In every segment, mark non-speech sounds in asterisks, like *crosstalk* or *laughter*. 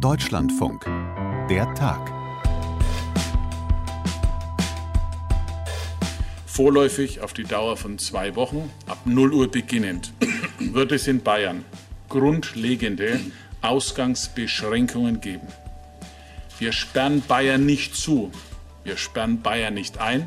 Deutschlandfunk. Der Tag. Vorläufig auf die Dauer von zwei Wochen, ab 0 Uhr beginnend, *coughs* wird es in Bayern grundlegende Ausgangsbeschränkungen geben. Wir sperren Bayern nicht zu, wir sperren Bayern nicht ein,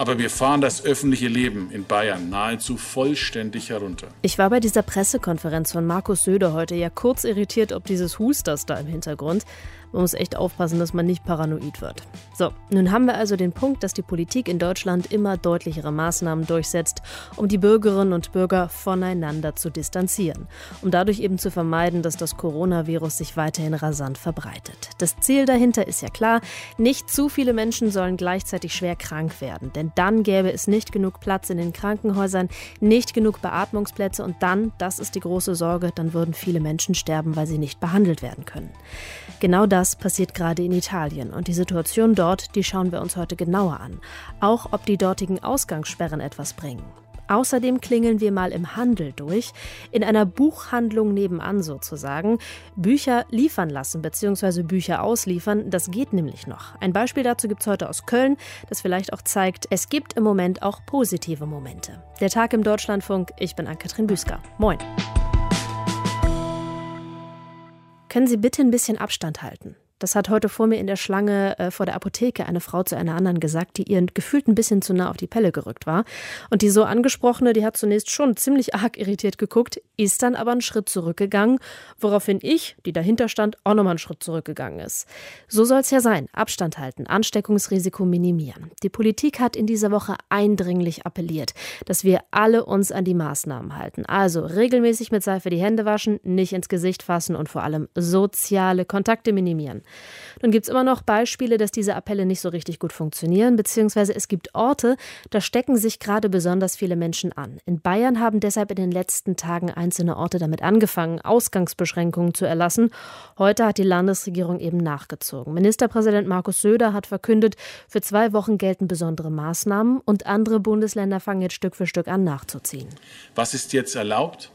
aber wir fahren das öffentliche Leben in Bayern nahezu vollständig herunter. Ich war bei dieser Pressekonferenz von Markus Söder heute ja kurz irritiert, ob dieses Husters da im Hintergrund. Man muss echt aufpassen, dass man nicht paranoid wird. So, nun haben wir also den Punkt, dass die Politik in Deutschland immer deutlichere Maßnahmen durchsetzt, um die Bürgerinnen und Bürger voneinander zu distanzieren, um dadurch eben zu vermeiden, dass das Coronavirus sich weiterhin rasant verbreitet. Das Ziel dahinter ist ja klar, nicht zu viele Menschen sollen gleichzeitig schwer krank werden, denn dann gäbe es nicht genug Platz in den Krankenhäusern, nicht genug Beatmungsplätze und dann, das ist die große Sorge, dann würden viele Menschen sterben, weil sie nicht behandelt werden können. Genau das das passiert gerade in Italien und die Situation dort, die schauen wir uns heute genauer an. Auch ob die dortigen Ausgangssperren etwas bringen. Außerdem klingeln wir mal im Handel durch, in einer Buchhandlung nebenan sozusagen. Bücher liefern lassen bzw. Bücher ausliefern, das geht nämlich noch. Ein Beispiel dazu gibt es heute aus Köln, das vielleicht auch zeigt, es gibt im Moment auch positive Momente. Der Tag im Deutschlandfunk, ich bin Ann-Kathrin Büsker. Moin. Können Sie bitte ein bisschen Abstand halten? Das hat heute vor mir in der Schlange äh, vor der Apotheke eine Frau zu einer anderen gesagt, die ihr gefühlt ein bisschen zu nah auf die Pelle gerückt war. Und die so angesprochene, die hat zunächst schon ziemlich arg irritiert geguckt, ist dann aber einen Schritt zurückgegangen, woraufhin ich, die dahinter stand, auch nochmal einen Schritt zurückgegangen ist. So soll es ja sein. Abstand halten, Ansteckungsrisiko minimieren. Die Politik hat in dieser Woche eindringlich appelliert, dass wir alle uns an die Maßnahmen halten. Also regelmäßig mit Seife die Hände waschen, nicht ins Gesicht fassen und vor allem soziale Kontakte minimieren. Nun gibt es immer noch Beispiele, dass diese Appelle nicht so richtig gut funktionieren, beziehungsweise es gibt Orte, da stecken sich gerade besonders viele Menschen an. In Bayern haben deshalb in den letzten Tagen einzelne Orte damit angefangen, Ausgangsbeschränkungen zu erlassen. Heute hat die Landesregierung eben nachgezogen. Ministerpräsident Markus Söder hat verkündet, für zwei Wochen gelten besondere Maßnahmen und andere Bundesländer fangen jetzt Stück für Stück an nachzuziehen. Was ist jetzt erlaubt?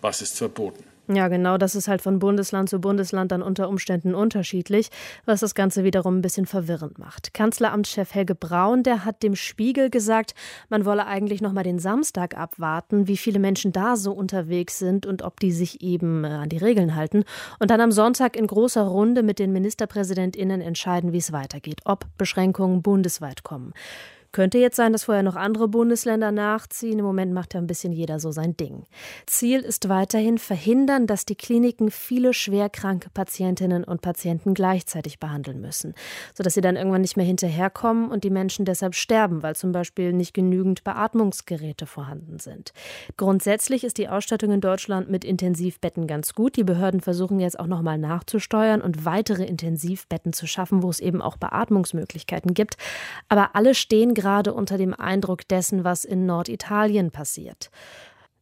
Was ist verboten? Ja, genau, das ist halt von Bundesland zu Bundesland dann unter Umständen unterschiedlich, was das Ganze wiederum ein bisschen verwirrend macht. Kanzleramtschef Helge Braun, der hat dem Spiegel gesagt, man wolle eigentlich noch mal den Samstag abwarten, wie viele Menschen da so unterwegs sind und ob die sich eben äh, an die Regeln halten und dann am Sonntag in großer Runde mit den Ministerpräsidentinnen entscheiden, wie es weitergeht, ob Beschränkungen bundesweit kommen. Könnte jetzt sein, dass vorher noch andere Bundesländer nachziehen. Im Moment macht ja ein bisschen jeder so sein Ding. Ziel ist weiterhin verhindern, dass die Kliniken viele schwerkranke Patientinnen und Patienten gleichzeitig behandeln müssen, sodass sie dann irgendwann nicht mehr hinterherkommen und die Menschen deshalb sterben, weil zum Beispiel nicht genügend Beatmungsgeräte vorhanden sind. Grundsätzlich ist die Ausstattung in Deutschland mit Intensivbetten ganz gut. Die Behörden versuchen jetzt auch noch mal nachzusteuern und weitere Intensivbetten zu schaffen, wo es eben auch Beatmungsmöglichkeiten gibt. Aber alle stehen gerade unter dem Eindruck dessen, was in Norditalien passiert.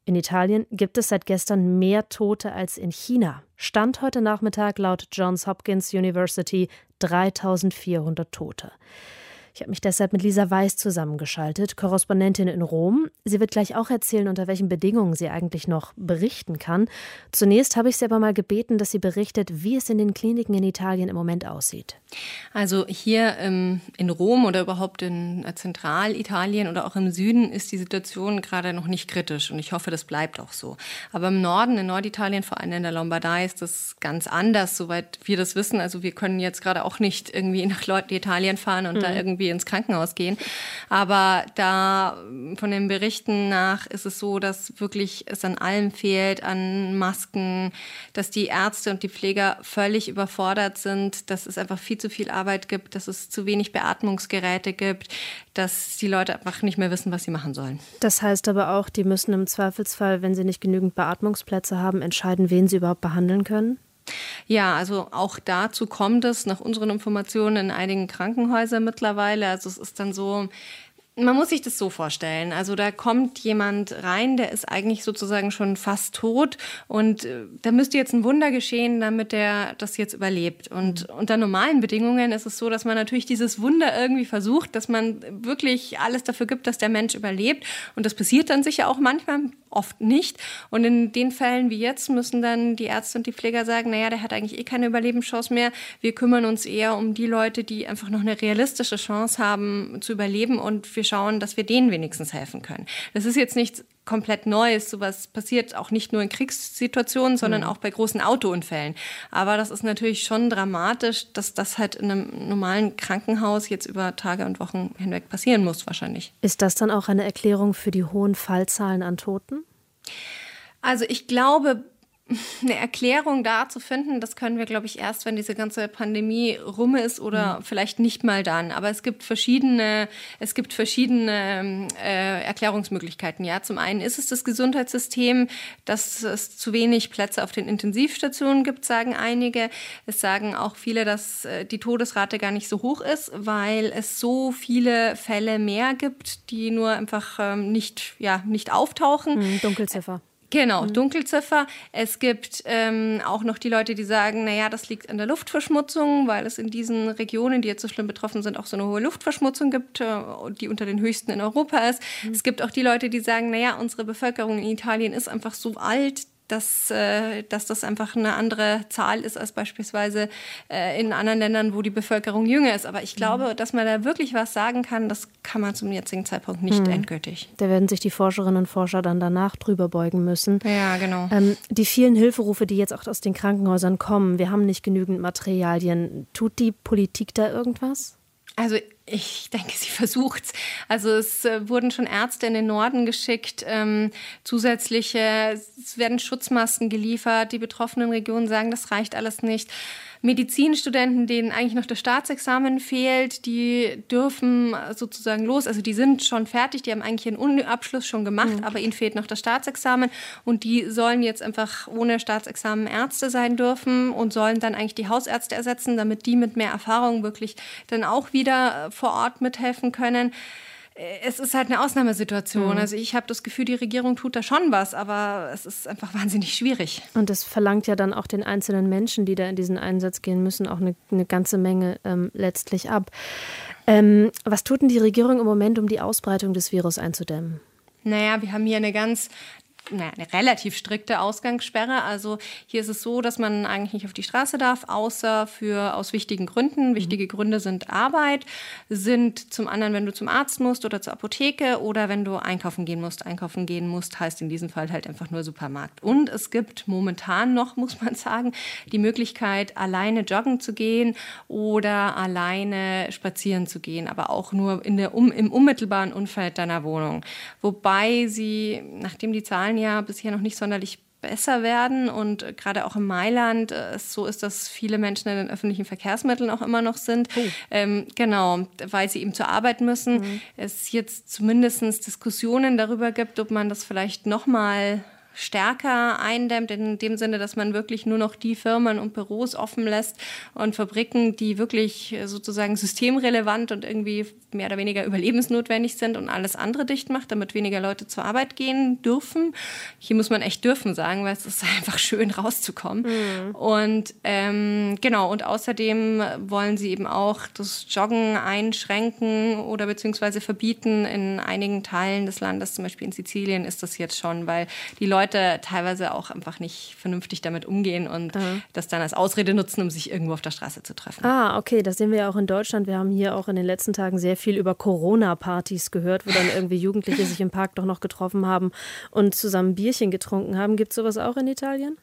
In Italien gibt es seit gestern mehr Tote als in China. Stand heute Nachmittag laut Johns Hopkins University 3400 Tote. Ich habe mich deshalb mit Lisa Weiß zusammengeschaltet, Korrespondentin in Rom. Sie wird gleich auch erzählen, unter welchen Bedingungen sie eigentlich noch berichten kann. Zunächst habe ich sie aber mal gebeten, dass sie berichtet, wie es in den Kliniken in Italien im Moment aussieht. Also hier ähm, in Rom oder überhaupt in äh, Zentralitalien oder auch im Süden ist die Situation gerade noch nicht kritisch und ich hoffe, das bleibt auch so. Aber im Norden, in Norditalien, vor allem in der Lombardei, ist das ganz anders, soweit wir das wissen. Also wir können jetzt gerade auch nicht irgendwie *laughs* nach Norditalien fahren und mhm. da irgendwie ins Krankenhaus gehen. Aber da von den Berichten nach ist es so, dass wirklich es an allem fehlt, an Masken, dass die Ärzte und die Pfleger völlig überfordert sind, dass es einfach viel zu viel Arbeit gibt, dass es zu wenig Beatmungsgeräte gibt, dass die Leute einfach nicht mehr wissen, was sie machen sollen. Das heißt aber auch, die müssen im Zweifelsfall, wenn sie nicht genügend Beatmungsplätze haben, entscheiden, wen sie überhaupt behandeln können? Ja, also auch dazu kommt es nach unseren Informationen in einigen Krankenhäusern mittlerweile. Also es ist dann so, Man muss sich das so vorstellen. Also da kommt jemand rein, der ist eigentlich sozusagen schon fast tot und äh, da müsste jetzt ein Wunder geschehen, damit er das jetzt überlebt. Und unter normalen Bedingungen ist es so, dass man natürlich dieses Wunder irgendwie versucht, dass man wirklich alles dafür gibt, dass der Mensch überlebt. Und das passiert dann sicher auch manchmal, oft nicht. Und in den Fällen wie jetzt müssen dann die Ärzte und die Pfleger sagen, naja, der hat eigentlich eh keine Überlebenschance mehr. Wir kümmern uns eher um die Leute, die einfach noch eine realistische Chance haben zu überleben und wir schauen, dass wir denen wenigstens helfen können. Das ist jetzt nichts komplett Neues. Sowas passiert auch nicht nur in Kriegssituationen, sondern mhm. auch bei großen Autounfällen. Aber das ist natürlich schon dramatisch, dass das halt in einem normalen Krankenhaus jetzt über Tage und Wochen hinweg passieren muss, wahrscheinlich. Ist das dann auch eine Erklärung für die hohen Fallzahlen an Toten? Also ich glaube, *laughs* eine Erklärung da zu finden, das können wir, glaube ich, erst, wenn diese ganze Pandemie rum ist oder mhm. vielleicht nicht mal dann. Aber es gibt verschiedene, es gibt verschiedene äh, Erklärungsmöglichkeiten. Ja, zum einen ist es das Gesundheitssystem, dass es zu wenig Plätze auf den Intensivstationen gibt, sagen einige. Es sagen auch viele, dass äh, die Todesrate gar nicht so hoch ist, weil es so viele Fälle mehr gibt, die nur einfach ähm, nicht, ja, nicht auftauchen. Mhm, Dunkelziffer. Genau, mhm. Dunkelziffer. Es gibt ähm, auch noch die Leute, die sagen, naja, das liegt an der Luftverschmutzung, weil es in diesen Regionen, die jetzt so schlimm betroffen sind, auch so eine hohe Luftverschmutzung gibt, äh, die unter den höchsten in Europa ist. Mhm. Es gibt auch die Leute, die sagen, naja, unsere Bevölkerung in Italien ist einfach so alt, dass, äh, dass das einfach eine andere Zahl ist als beispielsweise äh, in anderen Ländern, wo die Bevölkerung jünger ist. Aber ich glaube, mhm. dass man da wirklich was sagen kann, das kann man zum jetzigen Zeitpunkt nicht mhm. endgültig. Da werden sich die Forscherinnen und Forscher dann danach drüber beugen müssen. Ja, genau. Ähm, die vielen Hilferufe, die jetzt auch aus den Krankenhäusern kommen, wir haben nicht genügend Materialien. Tut die Politik da irgendwas? Also ich denke, sie *laughs* versucht es. Also es äh, wurden schon Ärzte in den Norden geschickt, ähm, zusätzliche, es werden Schutzmasken geliefert. Die betroffenen Regionen sagen, das reicht alles nicht. Medizinstudenten, denen eigentlich noch das Staatsexamen fehlt, die dürfen sozusagen los. Also die sind schon fertig, die haben eigentlich ihren Uni-Abschluss schon gemacht, mhm. aber ihnen fehlt noch das Staatsexamen und die sollen jetzt einfach ohne Staatsexamen Ärzte sein dürfen und sollen dann eigentlich die Hausärzte ersetzen, damit die mit mehr Erfahrung wirklich dann auch wieder äh, vor Ort mithelfen können es ist halt eine Ausnahmesituation. Mhm. Also ich habe das Gefühl, die Regierung tut da schon was, aber es ist einfach *laughs* wahnsinnig schwierig. Und das verlangt ja dann auch den einzelnen Menschen, die da in diesen Einsatz gehen müssen, auch eine, eine ganze Menge ähm, letztlich ab. Ähm, was tut denn die Regierung im Moment, um die Ausbreitung des Virus einzudämmen? Naja, wir haben hier eine ganz naja, eine relativ strikte Ausgangssperre. Also hier ist es so, dass man eigentlich nicht auf die Straße darf, außer für aus wichtigen Gründen. Mhm. Wichtige Gründe sind Arbeit, sind zum anderen, wenn du zum Arzt musst oder zur Apotheke oder wenn du einkaufen gehen musst. Einkaufen gehen musst heißt in diesem Fall halt einfach nur Supermarkt. Und es gibt momentan noch, *laughs* muss man sagen, die Möglichkeit, alleine joggen zu gehen oder alleine spazieren zu gehen, aber auch nur in der, um, im unmittelbaren Umfeld deiner Wohnung. Wobei sie, nachdem die Zahlen ja bisher noch nicht sonderlich besser werden und gerade auch in Mailand äh, so ist, dass viele Menschen in den öffentlichen Verkehrsmitteln auch immer noch sind. Oh. Ähm, genau, weil sie eben zur Arbeit müssen. Mhm. Es jetzt zumindest Diskussionen darüber gibt, ob man das vielleicht noch mal stärker eindämmt, in dem Sinne, dass man wirklich nur noch die Firmen und Büros offen lässt und Fabriken, die wirklich sozusagen systemrelevant und irgendwie mehr oder weniger überlebensnotwendig sind und alles andere dicht macht, damit weniger Leute zur Arbeit gehen dürfen. Hier muss man echt dürfen sagen, weil es ist *laughs* einfach schön rauszukommen. Mhm. Und ähm, genau, und außerdem wollen sie eben auch das Joggen einschränken oder beziehungsweise verbieten in einigen Teilen des Landes, zum Beispiel in Sizilien ist das jetzt schon, weil die Leute Leute teilweise auch einfach nicht vernünftig damit umgehen und mhm. das dann als Ausrede nutzen, um sich irgendwo auf der Straße zu treffen. Ah, okay, das sehen wir ja auch in Deutschland. Wir haben hier auch in den letzten Tagen sehr viel über Corona-Partys gehört, wo dann irgendwie Jugendliche *laughs* sich im Park doch noch getroffen haben und zusammen Bierchen getrunken haben. Gibt es sowas auch in Italien?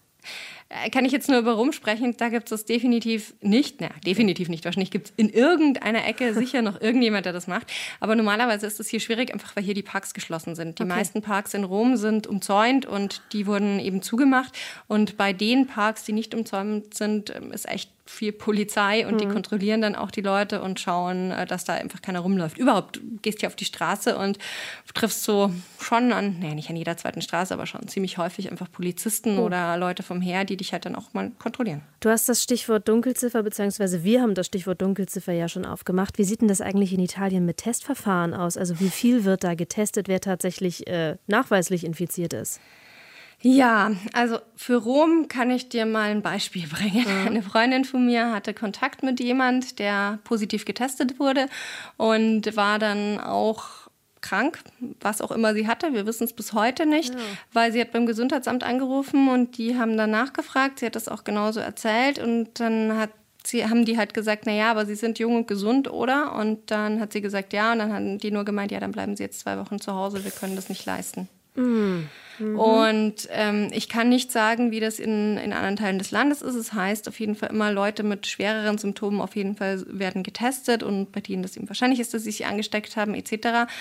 Äh, kann ich jetzt nur über rumsprechen, da gibt es das definitiv nicht. Na, definitiv nicht. Wahrscheinlich gibt es in irgendeiner Ecke sicher noch irgendjemand, der das macht. Aber normalerweise ist es hier schwierig, einfach weil hier die Parks geschlossen sind. Die okay. meisten Parks in Rom sind umzäunt und die wurden eben zugemacht. Und bei den Parks, die nicht umzäunt sind, ähm, ist echt viel Polizei und mhm. die kontrollieren dann auch die Leute und schauen, äh, dass da einfach keiner rumläuft. Überhaupt, du gehst hier auf die Straße und triffst so schon an, naja, nicht an jeder zweiten Straße, aber schon ziemlich häufig einfach Polizisten oh. oder Leute vom vom Heer, die dich halt dann auch mal kontrollieren. Du hast das Stichwort Dunkelziffer, beziehungsweise wir haben das Stichwort Dunkelziffer ja schon aufgemacht. Wie sieht denn das eigentlich in Italien mit Testverfahren aus? Also wie viel wird da getestet, wer tatsächlich äh, nachweislich infiziert ist? Ja, also für Rom kann ich dir mal ein Beispiel *laughs* bringen. Mhm. Eine Freundin von mir hatte Kontakt mit jemand, der positiv getestet wurde und war dann auch krank, was auch immer sie hatte. Wir wissen es bis heute nicht, ja. weil sie hat beim Gesundheitsamt angerufen und die haben dann nachgefragt. Sie hat das auch genauso erzählt und dann hat sie haben die halt gesagt, na ja, aber sie sind jung und gesund, oder? Und dann hat sie gesagt, ja, und dann haben die nur gemeint, ja, dann bleiben sie jetzt zwei Wochen zu Hause, wir können das nicht leisten. Mhm. Und ähm, ich kann nicht sagen, wie das in, in anderen Teilen des Landes ist. Es heißt auf jeden Fall immer, Leute mit schwereren Symptomen auf jeden Fall werden getestet und bei denen das eben wahrscheinlich ist, dass sie sich angesteckt haben, etc.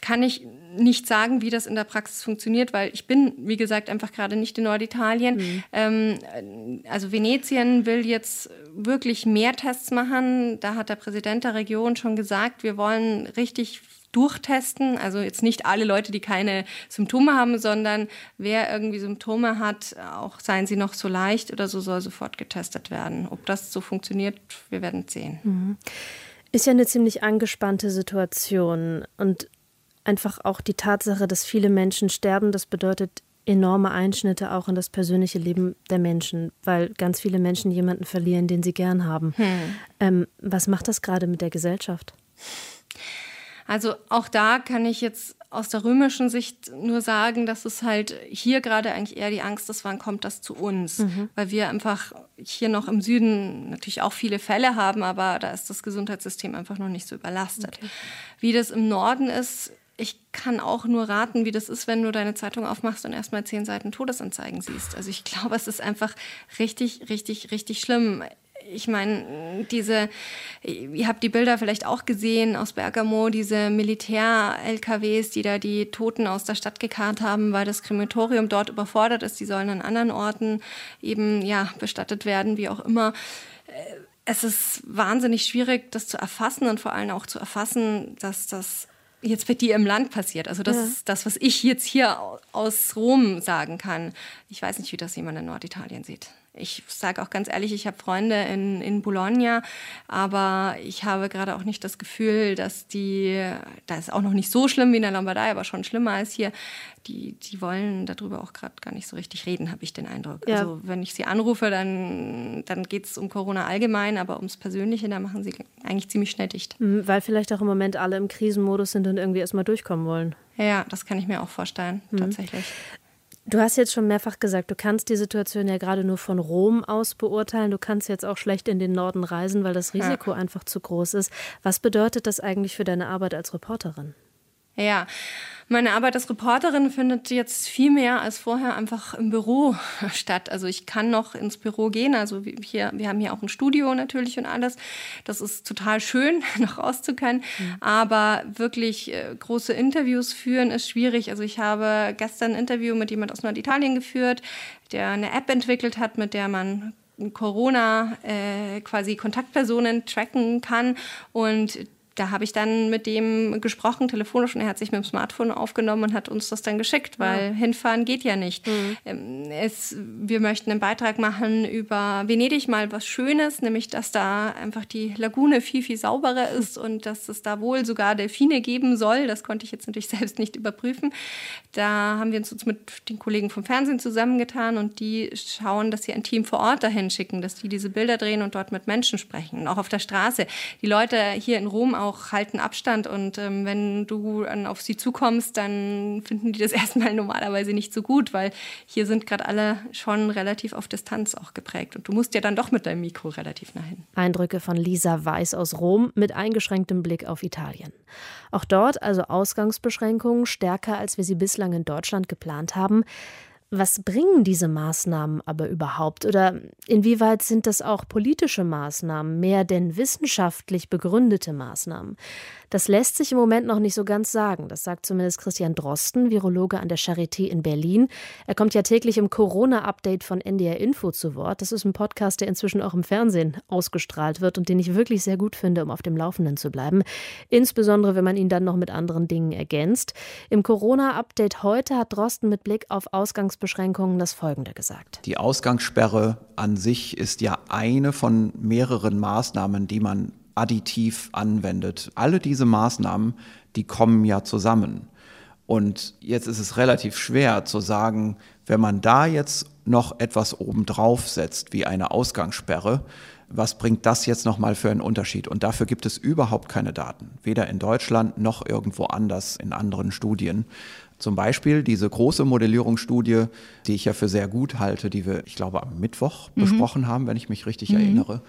Kann ich nicht sagen, wie das in der Praxis funktioniert, weil ich bin, wie gesagt, einfach gerade nicht in Norditalien. Mhm. Ähm, also Venetien will jetzt wirklich mehr Tests machen. Da hat der Präsident der Region schon gesagt, wir wollen richtig durchtesten. Also jetzt nicht alle Leute, die keine Symptome haben, sondern wer irgendwie Symptome hat, auch seien sie noch so leicht oder so, soll sofort getestet werden. Ob das so funktioniert, wir werden sehen. Mhm. Ist ja eine ziemlich angespannte Situation und einfach auch die Tatsache, dass viele Menschen sterben, das bedeutet enorme Einschnitte auch in das persönliche Leben der Menschen, weil ganz viele Menschen jemanden verlieren, den sie gern haben. Hm. Ähm, was macht das gerade mit der Gesellschaft? Also auch da kann ich jetzt aus der römischen Sicht nur sagen, dass es halt hier gerade eigentlich eher die Angst ist, wann kommt das zu uns? Mhm. Weil wir einfach hier noch im Süden natürlich auch viele Fälle haben, aber da ist das Gesundheitssystem einfach noch nicht so überlastet. Okay. Wie das im Norden ist, ich kann auch nur raten, wie das ist, wenn du deine Zeitung aufmachst und erstmal zehn Seiten Todesanzeigen siehst. Also ich glaube, es ist einfach richtig, richtig, richtig schlimm ich meine, diese, ihr habt die Bilder vielleicht auch gesehen aus Bergamo, diese Militär-LKWs, die da die Toten aus der Stadt gekarrt haben, weil das Krematorium dort überfordert ist. Die sollen an anderen Orten eben, ja, bestattet werden, wie auch immer. Es ist wahnsinnig schwierig, das zu erfassen und vor allem auch zu erfassen, dass das jetzt bei dir im Land passiert. Also das ja. ist das, was ich jetzt hier aus Rom sagen kann. Ich weiß nicht, wie das jemand in Norditalien sieht. Ich sage auch ganz ehrlich, ich habe Freunde in, in Bologna, aber ich habe gerade auch nicht das Gefühl, dass die, da ist auch noch nicht so schlimm wie in der Lombardei, aber schon schlimmer als hier, die, die wollen darüber auch gerade gar nicht so richtig reden, habe ich den Eindruck. Ja. Also wenn ich sie anrufe, dann, dann geht es um Corona allgemein, aber ums Persönliche, da machen sie eigentlich ziemlich schnell dicht. Mhm, weil vielleicht auch im Moment alle im Krisenmodus sind und irgendwie erstmal durchkommen wollen. Ja, das kann ich mir auch vorstellen, mhm. tatsächlich. Du hast jetzt schon mehrfach gesagt, du kannst die Situation ja gerade nur von Rom aus beurteilen. Du kannst jetzt auch schlecht in den Norden reisen, weil das Risiko ja. einfach zu groß ist. Was bedeutet das eigentlich für deine Arbeit als Reporterin? Ja, meine Arbeit als Reporterin findet jetzt viel mehr als vorher einfach im Büro *laughs* statt. Also ich kann noch ins Büro gehen. Also hier, wir haben hier auch ein Studio natürlich und alles. Das ist total schön, *laughs* noch rauszukennen. Mhm. Aber wirklich äh, große Interviews führen ist schwierig. Also ich habe gestern ein Interview mit jemand aus Norditalien geführt, der eine App entwickelt hat, mit der man Corona äh, quasi Kontaktpersonen tracken kann und da habe ich dann mit dem gesprochen, telefonisch, und er hat sich mit dem Smartphone aufgenommen und hat uns das dann geschickt, weil ja. hinfahren geht ja nicht. Mhm. Ähm, es, wir möchten einen Beitrag machen über Venedig mal was Schönes, nämlich dass da einfach die Lagune viel, viel sauberer *laughs* ist und dass es da wohl sogar Delfine geben soll. Das konnte ich jetzt natürlich *laughs* selbst nicht überprüfen. Da haben wir uns mit den Kollegen vom Fernsehen zusammengetan und die schauen, dass sie ein Team vor Ort dahin schicken, dass die diese Bilder drehen und dort mit Menschen sprechen. Auch auf der Straße. Die Leute hier in Rom auch auch halten Abstand und ähm, wenn du dann auf sie zukommst, dann finden die das *laughs* erstmal normalerweise nicht so gut, weil hier sind gerade alle schon relativ auf Distanz auch geprägt und du musst ja dann doch mit deinem Mikro relativ nah hin. Eindrücke von Lisa Weiß aus Rom mit eingeschränktem Blick auf Italien. Auch dort also Ausgangsbeschränkungen stärker, als wir sie bislang in Deutschland geplant haben. Was bringen diese Maßnahmen aber überhaupt? Oder inwieweit sind das auch politische Maßnahmen, mehr denn wissenschaftlich begründete Maßnahmen? Das lässt sich im Moment noch nicht so ganz sagen. Das sagt zumindest Christian Drosten, Virologe an der Charité in Berlin. Er kommt ja täglich im Corona-Update von NDR Info zu Wort. Das ist ein Podcast, der inzwischen auch im Fernsehen ausgestrahlt wird und den ich wirklich sehr gut finde, um auf dem Laufenden zu bleiben. Insbesondere, wenn man ihn dann noch mit anderen Dingen ergänzt. Im Corona-Update heute hat Drosten mit Blick auf Ausgangs Ausgangsbeschränkungen das Folgende gesagt. Die Ausgangssperre an sich ist ja eine von mehreren Maßnahmen, die man additiv anwendet. Alle diese Maßnahmen, die kommen ja zusammen. Und jetzt ist es relativ schwer zu sagen, wenn man da jetzt noch etwas obendrauf setzt, wie eine Ausgangssperre, was bringt das jetzt nochmal für einen Unterschied? Und dafür gibt es überhaupt keine Daten, weder in Deutschland noch irgendwo anders in anderen Studien. Zum Beispiel diese große Modellierungsstudie, die ich ja für sehr gut halte, die wir, ich glaube, am Mittwoch mhm. besprochen haben, wenn ich mich richtig mhm. erinnere.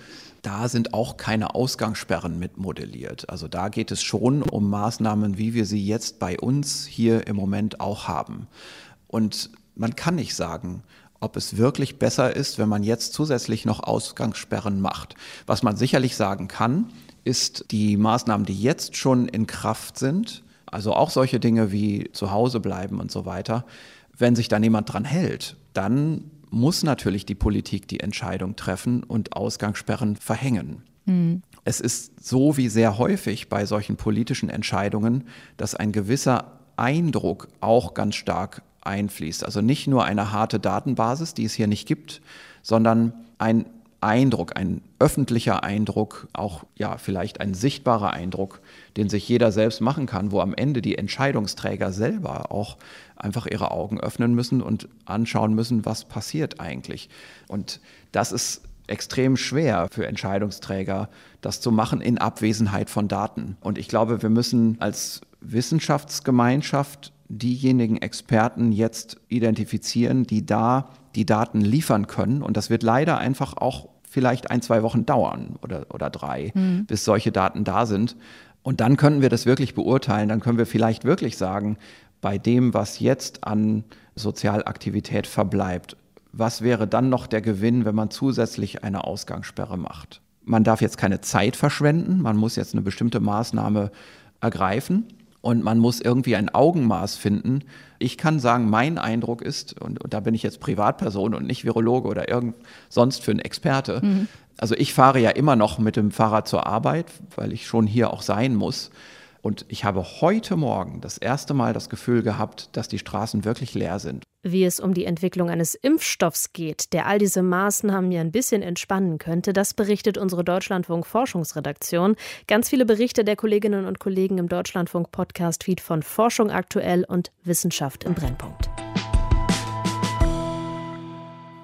Da sind auch keine Ausgangssperren mit modelliert. Also da geht es schon um Maßnahmen, wie wir sie jetzt bei uns hier im Moment auch haben. Und man kann nicht sagen, ob es wirklich besser ist, wenn man jetzt zusätzlich noch Ausgangssperren macht. Was man sicherlich sagen kann, ist die Maßnahmen, die jetzt schon in Kraft sind, also auch solche Dinge wie zu Hause bleiben und so weiter. Wenn sich da niemand dran hält, dann muss natürlich die Politik die Entscheidung treffen und Ausgangssperren verhängen. Mhm. Es ist so wie sehr häufig bei solchen politischen Entscheidungen, dass ein gewisser Eindruck auch ganz stark einfließt. Also nicht nur eine harte Datenbasis, die es hier nicht gibt, sondern ein Eindruck, ein öffentlicher Eindruck, auch ja vielleicht ein sichtbarer Eindruck, den sich jeder selbst machen kann, wo am Ende die Entscheidungsträger selber auch einfach ihre Augen öffnen müssen und anschauen müssen, was passiert eigentlich. Und das ist extrem schwer für Entscheidungsträger, das zu machen in Abwesenheit von Daten. Und ich glaube, wir müssen als Wissenschaftsgemeinschaft diejenigen Experten jetzt identifizieren, die da die Daten liefern können. Und das wird leider einfach auch vielleicht ein, zwei Wochen dauern oder, oder drei, mhm. bis solche Daten da sind. Und dann können wir das wirklich beurteilen. Dann können wir vielleicht wirklich sagen, bei dem, was jetzt an Sozialaktivität verbleibt, was wäre dann noch der Gewinn, wenn man zusätzlich eine Ausgangssperre macht? Man darf jetzt keine Zeit verschwenden, man muss jetzt eine bestimmte Maßnahme ergreifen und man muss irgendwie ein Augenmaß finden. Ich kann sagen, mein Eindruck ist, und, und da bin ich jetzt Privatperson und nicht Virologe oder irgend sonst für einen Experte. Mhm. Also ich fahre ja immer noch mit dem Fahrrad zur Arbeit, weil ich schon hier auch sein muss. Und ich habe heute Morgen das erste Mal das Gefühl gehabt, dass die Straßen wirklich leer sind. Wie es um die Entwicklung eines Impfstoffs geht, der all diese Maßnahmen ja ein bisschen entspannen könnte, das berichtet unsere Deutschlandfunk Forschungsredaktion. Ganz viele Berichte der Kolleginnen und Kollegen im Deutschlandfunk Podcast Feed von Forschung aktuell und Wissenschaft im Brennpunkt.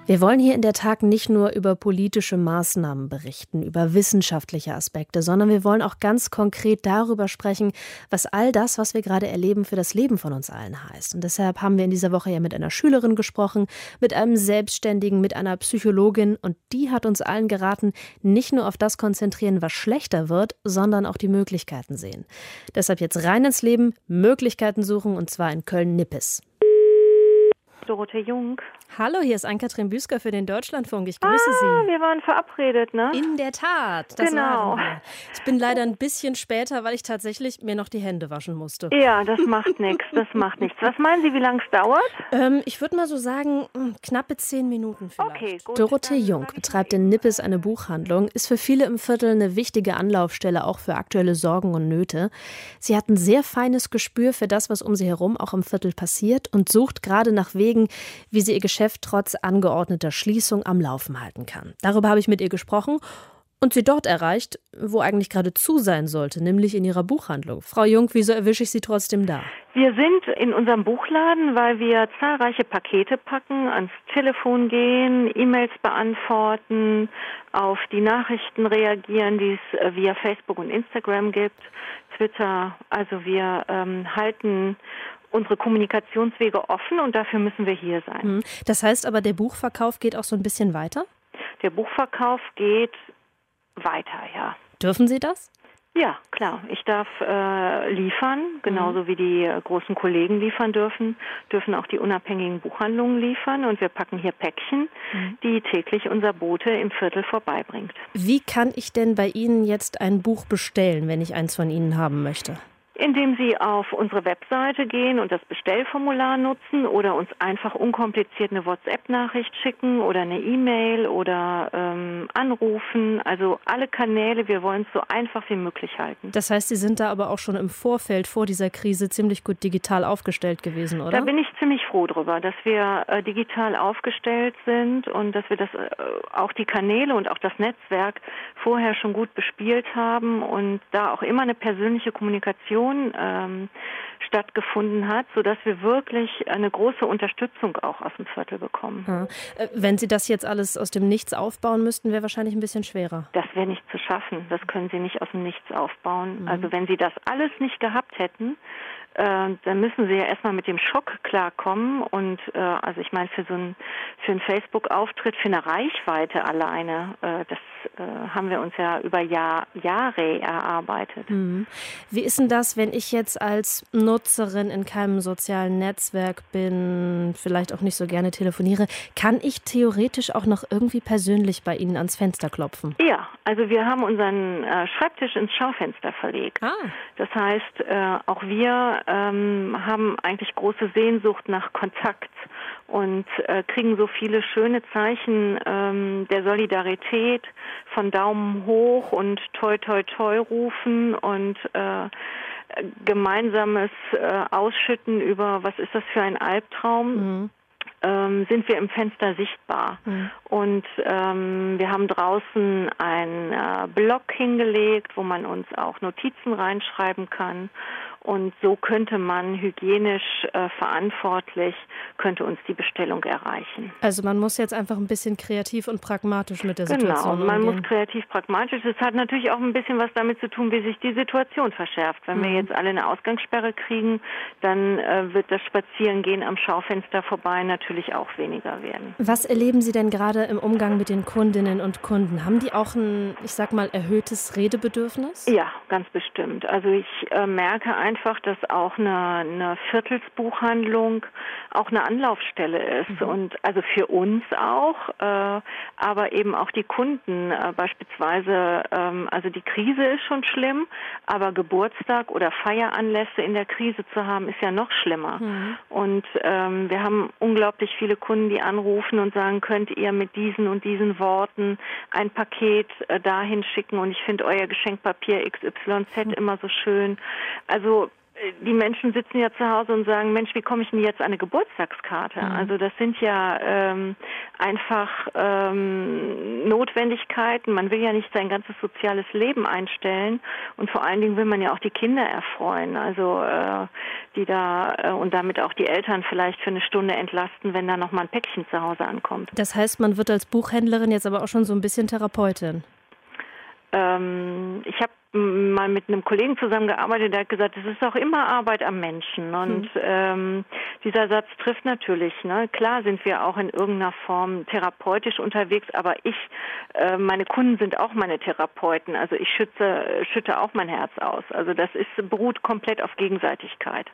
Wir wollen hier in der Tag nicht nur über politische Maßnahmen berichten, über wissenschaftliche Aspekte, sondern wir wollen auch ganz konkret darüber sprechen, was all das, was wir gerade erleben, für das Leben von uns allen heißt. Und deshalb haben wir in dieser Woche ja mit einer Schülerin gesprochen, mit einem Selbstständigen, mit einer Psychologin und die hat uns allen geraten, nicht nur auf das konzentrieren, was schlechter wird, sondern auch die Möglichkeiten sehen. Deshalb jetzt rein ins Leben, Möglichkeiten suchen und zwar in Köln-Nippes. Dorothee Jung. Hallo, hier ist Ann-Kathrin Büsker für den Deutschlandfunk. Ich grüße ah, Sie. Wir waren verabredet, ne? In der Tat. Das genau. Ich bin leider ein bisschen später, weil ich tatsächlich mir noch die Hände waschen musste. Ja, das macht nichts. Das macht nichts. Was meinen Sie, wie lange es dauert? Ähm, ich würde mal so sagen, hm, knappe zehn Minuten vielleicht. Okay, gut. Dorothee Jung betreibt in Nippes eine Buchhandlung, ist für viele im Viertel eine wichtige Anlaufstelle, auch für aktuelle Sorgen und Nöte. Sie hat ein sehr feines Gespür für das, was um sie herum auch im Viertel passiert und sucht gerade nach Wegen, wie sie ihr Geschäft Geschäft trotz angeordneter Schließung am Laufen halten kann. Darüber habe ich mit ihr gesprochen und sie dort erreicht, wo eigentlich gerade zu sein sollte, nämlich in ihrer Buchhandlung. Frau Jung, wieso erwische ich Sie trotzdem da? Wir sind in unserem Buchladen, weil wir zahlreiche Pakete packen, ans Telefon gehen, E-Mails beantworten, auf die Nachrichten reagieren, die es äh, via Facebook und Instagram gibt, Twitter. Also wir ähm, halten unsere Kommunikationswege offen und dafür müssen wir hier sein. Hm. Das heißt aber, der Buchverkauf geht auch so ein bisschen weiter? Der Buchverkauf geht weiter, ja. Dürfen Sie das? Ja, klar. Ich darf äh, liefern, genauso mhm. wie die äh, großen Kollegen liefern dürfen, dürfen auch die unabhängigen Buchhandlungen liefern. Und wir packen hier Päckchen, mhm. die täglich unser Bote im Viertel vorbeibringt. Wie kann ich denn bei Ihnen jetzt ein Buch bestellen, wenn ich eins von Ihnen haben möchte? Indem Sie auf unsere Webseite gehen und das Bestellformular nutzen oder uns einfach unkompliziert eine WhatsApp-Nachricht schicken oder eine E-Mail oder ähm, anrufen. Also alle Kanäle, wir wollen es so einfach wie möglich halten. Das heißt, Sie sind da aber auch schon im Vorfeld vor dieser Krise ziemlich gut digital aufgestellt gewesen, oder? Da bin ich ziemlich froh drüber, dass wir äh, digital aufgestellt sind und dass wir das äh, auch die Kanäle und auch das Netzwerk vorher schon gut bespielt haben und da auch immer eine persönliche Kommunikation Kommunikation ähm, stattgefunden hat, sodass wir wirklich eine große Unterstützung auch aus dem Viertel bekommen. Ja. Äh, wenn Sie das jetzt alles aus dem Nichts aufbauen müssten, wäre wahrscheinlich ein bisschen schwerer. Das wäre nicht zu schaffen. Das können Sie nicht aus dem Nichts aufbauen. Mhm. Also wenn Sie das alles nicht gehabt hätten, äh, dann müssen sie ja erstmal mit dem Schock klarkommen. Und äh, also ich meine, für so einen für einen Facebook-Auftritt, für eine Reichweite alleine, äh, das äh, haben wir uns ja über Jahr, Jahre erarbeitet. Mhm. Wie ist denn das, wenn ich jetzt als Nutzerin in keinem sozialen Netzwerk bin, vielleicht auch nicht so gerne telefoniere, kann ich theoretisch auch noch irgendwie persönlich bei Ihnen ans Fenster klopfen? Ja, also wir haben unseren äh, Schreibtisch ins Schaufenster verlegt. Ah. Das heißt, auch wir ähm, haben eigentlich große Sehnsucht nach Kontakt und äh, kriegen so viele schöne Zeichen ähm, der Solidarität von Daumen hoch und toi toi toi rufen und äh, gemeinsames äh, Ausschütten über was ist das für ein Albtraum. Mhm ähm, sind wir im Fenster sichtbar. Mhm. Und ähm, wir haben draußen einen äh, Blog hingelegt, wo man uns auch Notizen reinschreiben kann. Und so könnte man hygienisch äh, verantwortlich, könnte uns die Bestellung erreichen. Also man muss jetzt einfach ein bisschen kreativ und pragmatisch mit der Situation Genau, man umgehen. muss kreativ pragmatisch. Es hat natürlich auch ein bisschen was damit zu tun, wie sich die Situation verschärft. Wenn mhm. wir jetzt alle eine Ausgangssperre kriegen, dann äh, wird das Spazierengehen am Schaufenster vorbei natürlich auch weniger werden. Was erleben Sie denn gerade im Umgang mit den Kundinnen und Kunden? Haben die auch ein, ich sag mal, erhöhtes Redebedürfnis? Ja, ganz bestimmt. Also ich äh, merke einfach, einfach, dass auch eine, eine Viertelsbuchhandlung auch eine Anlaufstelle ist mhm. und also für uns auch, äh, aber eben auch die Kunden äh, beispielsweise. Ähm, also die Krise ist schon schlimm, aber Geburtstag oder Feieranlässe in der Krise zu haben ist ja noch schlimmer. Mhm. Und ähm, wir haben unglaublich viele Kunden, die anrufen und sagen, könnt ihr mit diesen und diesen Worten ein Paket äh, dahin schicken und ich finde euer Geschenkpapier XYZ mhm. immer so schön. Also die Menschen sitzen ja zu Hause und sagen, Mensch, wie komme ich denn jetzt an eine Geburtstagskarte? Mhm. Also das sind ja ähm, einfach ähm, Notwendigkeiten. Man will ja nicht sein ganzes soziales Leben einstellen und vor allen Dingen will man ja auch die Kinder erfreuen. Also äh, die da äh, und damit auch die Eltern vielleicht für eine Stunde entlasten, wenn da noch mal ein Päckchen zu Hause ankommt. Das heißt, man wird als Buchhändlerin jetzt aber auch schon so ein bisschen Therapeutin. Ähm, ich habe mal mit einem Kollegen zusammengearbeitet, der hat gesagt, es ist auch immer Arbeit am Menschen. Und mhm. ähm, dieser Satz trifft natürlich. Ne? Klar sind wir auch in irgendeiner Form therapeutisch unterwegs, aber ich, äh, meine Kunden sind auch meine Therapeuten. Also ich schütze, schütte auch mein Herz aus. Also das ist beruht komplett auf Gegenseitigkeit.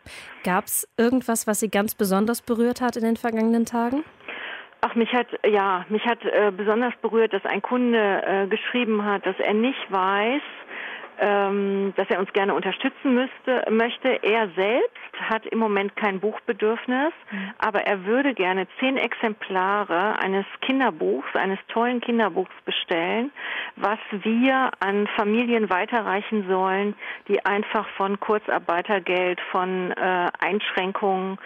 Gab es irgendwas, was Sie ganz besonders berührt hat in den vergangenen Tagen? Ach, mich hat ja, mich hat äh, besonders berührt, dass ein Kunde äh, geschrieben hat, dass er nicht weiß, ähm, dass er uns gerne unterstützen müsste, möchte. Er selbst hat im Moment kein Buchbedürfnis, mhm. aber er würde gerne zehn Exemplare eines Kinderbuchs, eines tollen Kinderbuchs bestellen, was wir an Familien weiterreichen sollen, die einfach von Kurzarbeitergeld, von äh, Einschränkungen,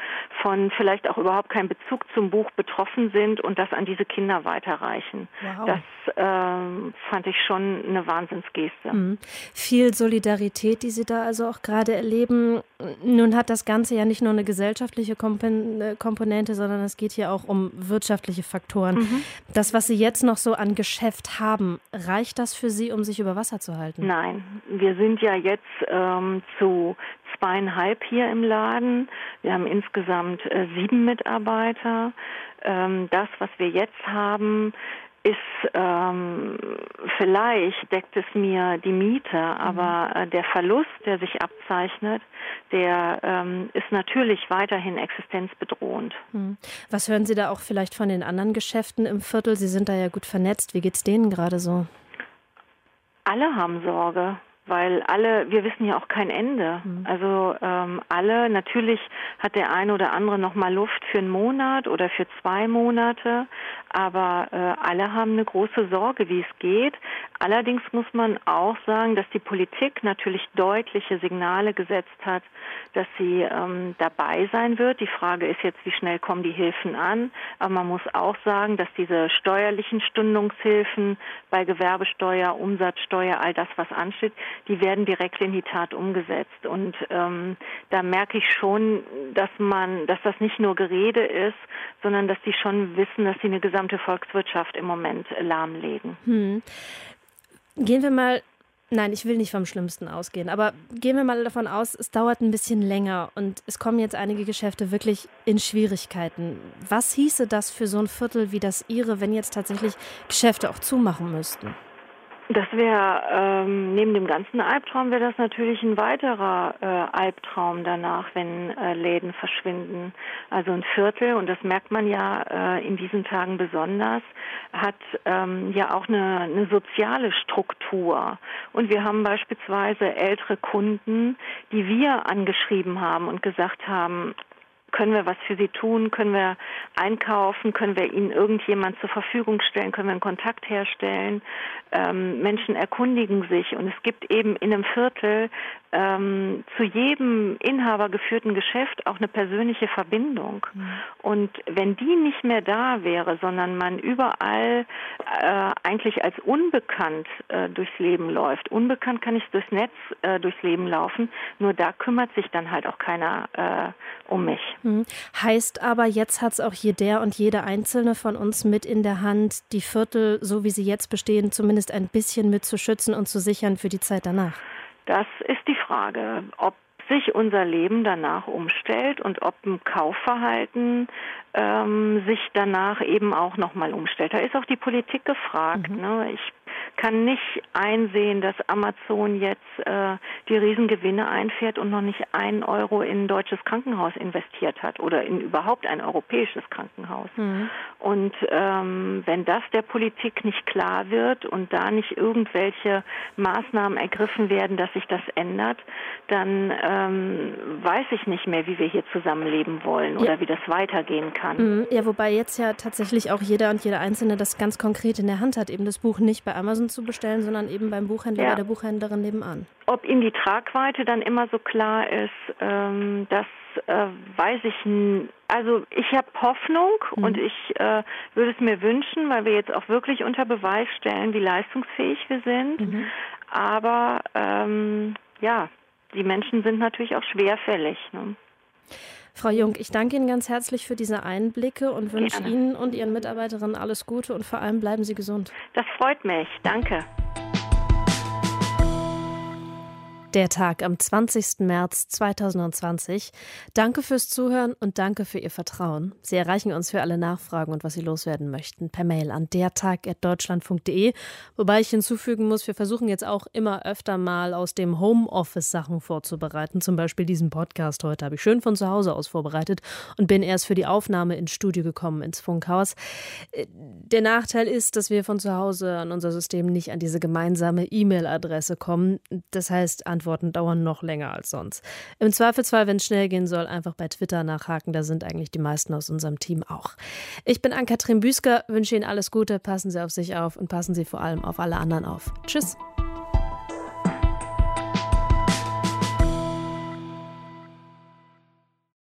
von vielleicht auch überhaupt keinem Bezug zum Buch betroffen sind und das an diese Kinder weiterreichen. Wow. Das äh, fand ich schon eine Wahnsinnsgeste. Mhm viel Solidarität, die Sie da also auch gerade erleben. Nun hat das Ganze ja nicht nur eine gesellschaftliche äh, Komponente, sondern es geht hier auch um wirtschaftliche Faktoren. Mhm. Das, was Sie jetzt noch so an Geschäft haben, reicht das für Sie, um sich über Wasser zu halten? Nein, wir sind ja jetzt ähm, zu zweieinhalb hier im Laden. Wir haben insgesamt äh, sieben Mitarbeiter. Ähm, das, was wir jetzt haben, ist ähm, vielleicht deckt es mir die Miete, aber mhm. äh, der Verlust, der sich abzeichnet, der ähm, ist natürlich weiterhin existenzbedrohend. Mhm. Was hören Sie da auch vielleicht von den anderen Geschäften im Viertel? Sie sind da ja gut vernetzt. Wie geht's denen gerade so? Alle haben Sorge. weil alle, wir wissen ja auch kein Ende. Mhm. Also ähm, alle, natürlich hat der eine oder andere noch mal Luft für einen Monat oder für zwei Monate, aber äh, alle haben eine große Sorge, wie es geht. Allerdings muss man auch sagen, dass die Politik natürlich deutliche Signale gesetzt hat, dass sie ähm, dabei sein wird. Die Frage ist jetzt, wie schnell kommen die Hilfen an? Aber man muss auch sagen, dass diese steuerlichen Stundungshilfen bei Gewerbesteuer, Umsatzsteuer, all das, was ansteht, die werden direkt in die Tat umgesetzt. Und ähm, da merke ich schon, dass man, dass das nicht nur Gerede ist, sondern dass die schon wissen, dass sie eine gesamte Volkswirtschaft im Moment lahmlegen. Hm. Gehen wir mal Nein, ich will nicht vom Schlimmsten ausgehen. Aber gehen wir mal davon aus, es dauert ein bisschen länger und es kommen jetzt einige Geschäfte wirklich in Schwierigkeiten. Was hieße das für so ein Viertel wie das Ihre, wenn jetzt tatsächlich Geschäfte auch zumachen müssten? Das wäre ähm, neben dem ganzen Albtraum wäre das natürlich ein weiterer äh, Albtraum danach, wenn äh, Läden verschwinden. Also ein Viertel und das merkt man ja äh, in diesen Tagen besonders, hat ähm, ja auch eine, eine soziale Struktur. Und wir haben beispielsweise ältere Kunden, die wir angeschrieben haben und gesagt haben, können wir was für sie tun? Können wir einkaufen? Können wir ihnen irgendjemand zur Verfügung stellen? Können wir einen Kontakt herstellen? Ähm, Menschen erkundigen sich und es gibt eben in einem Viertel ähm, zu jedem inhabergeführten Geschäft auch eine persönliche Verbindung. Mhm. Und wenn die nicht mehr da wäre, sondern man überall äh, eigentlich als unbekannt äh, durchs Leben läuft, unbekannt kann ich durchs Netz äh, durchs Leben laufen, nur da kümmert sich dann halt auch keiner äh, um mich. Mhm. Heißt aber, jetzt hat es auch hier der und jede einzelne von uns mit in der Hand, die Viertel, so wie sie jetzt bestehen, zumindest ein bisschen mit zu schützen und zu sichern für die Zeit danach. Das ist die Frage, ob sich unser Leben danach umstellt und ob ein Kaufverhalten ähm, sich danach eben auch nochmal umstellt. Da ist auch die Politik gefragt. Mhm. Ne? Ich kann nicht einsehen, dass Amazon jetzt äh, die Riesengewinne einfährt und noch nicht einen Euro in ein deutsches Krankenhaus investiert hat oder in überhaupt ein europäisches Krankenhaus. Mhm. Und ähm, wenn das der Politik nicht klar wird und da nicht irgendwelche Maßnahmen ergriffen werden, dass sich das ändert, dann ähm, weiß ich nicht mehr, wie wir hier zusammenleben wollen oder ja. wie das weitergehen kann. Mhm. Ja, wobei jetzt ja tatsächlich auch jeder und jeder Einzelne das ganz konkret in der Hand hat, eben das Buch nicht bei Amazon zu bestellen, sondern eben beim Buchhändler, ja. bei der Buchhändlerin nebenan. Ob ihm die Tragweite dann immer so klar ist, ähm, das äh, weiß ich nicht. Also ich habe Hoffnung mhm. und ich äh, würde es mir wünschen, weil wir jetzt auch wirklich unter Beweis stellen, wie leistungsfähig wir sind. Mhm. Aber ähm, ja, die Menschen sind natürlich auch schwerfällig. Ne? Frau Jung, ich danke Ihnen ganz herzlich für diese Einblicke und wünsche Gerne. Ihnen und Ihren Mitarbeiterinnen alles Gute und vor allem bleiben Sie gesund. Das freut mich. Danke. Der Tag am 20. März 2020. Danke fürs Zuhören und danke für Ihr Vertrauen. Sie erreichen uns für alle Nachfragen und was Sie loswerden möchten per Mail an dertag.deutschlandfunk.de. Wobei ich hinzufügen muss, wir versuchen jetzt auch immer öfter mal aus dem Homeoffice Sachen vorzubereiten. Zum Beispiel diesen Podcast heute habe ich schön von zu Hause aus vorbereitet und bin erst für die Aufnahme ins Studio gekommen, ins Funkhaus. Äh, der Nachteil ist, dass wir von zu Hause an unser System nicht an diese gemeinsame E-Mail-Adresse kommen. Das heißt, Antwort Antworten dauern noch länger als sonst. Im Zweifelsfall, wenn es schnell gehen soll, einfach bei Twitter nachhaken. Da sind eigentlich die meisten aus unserem Team auch. Ich bin Ann-Kathrin Büsker, wünsche Ihnen alles Gute, passen Sie auf sich auf und passen Sie vor allem auf alle anderen auf. Tschüss.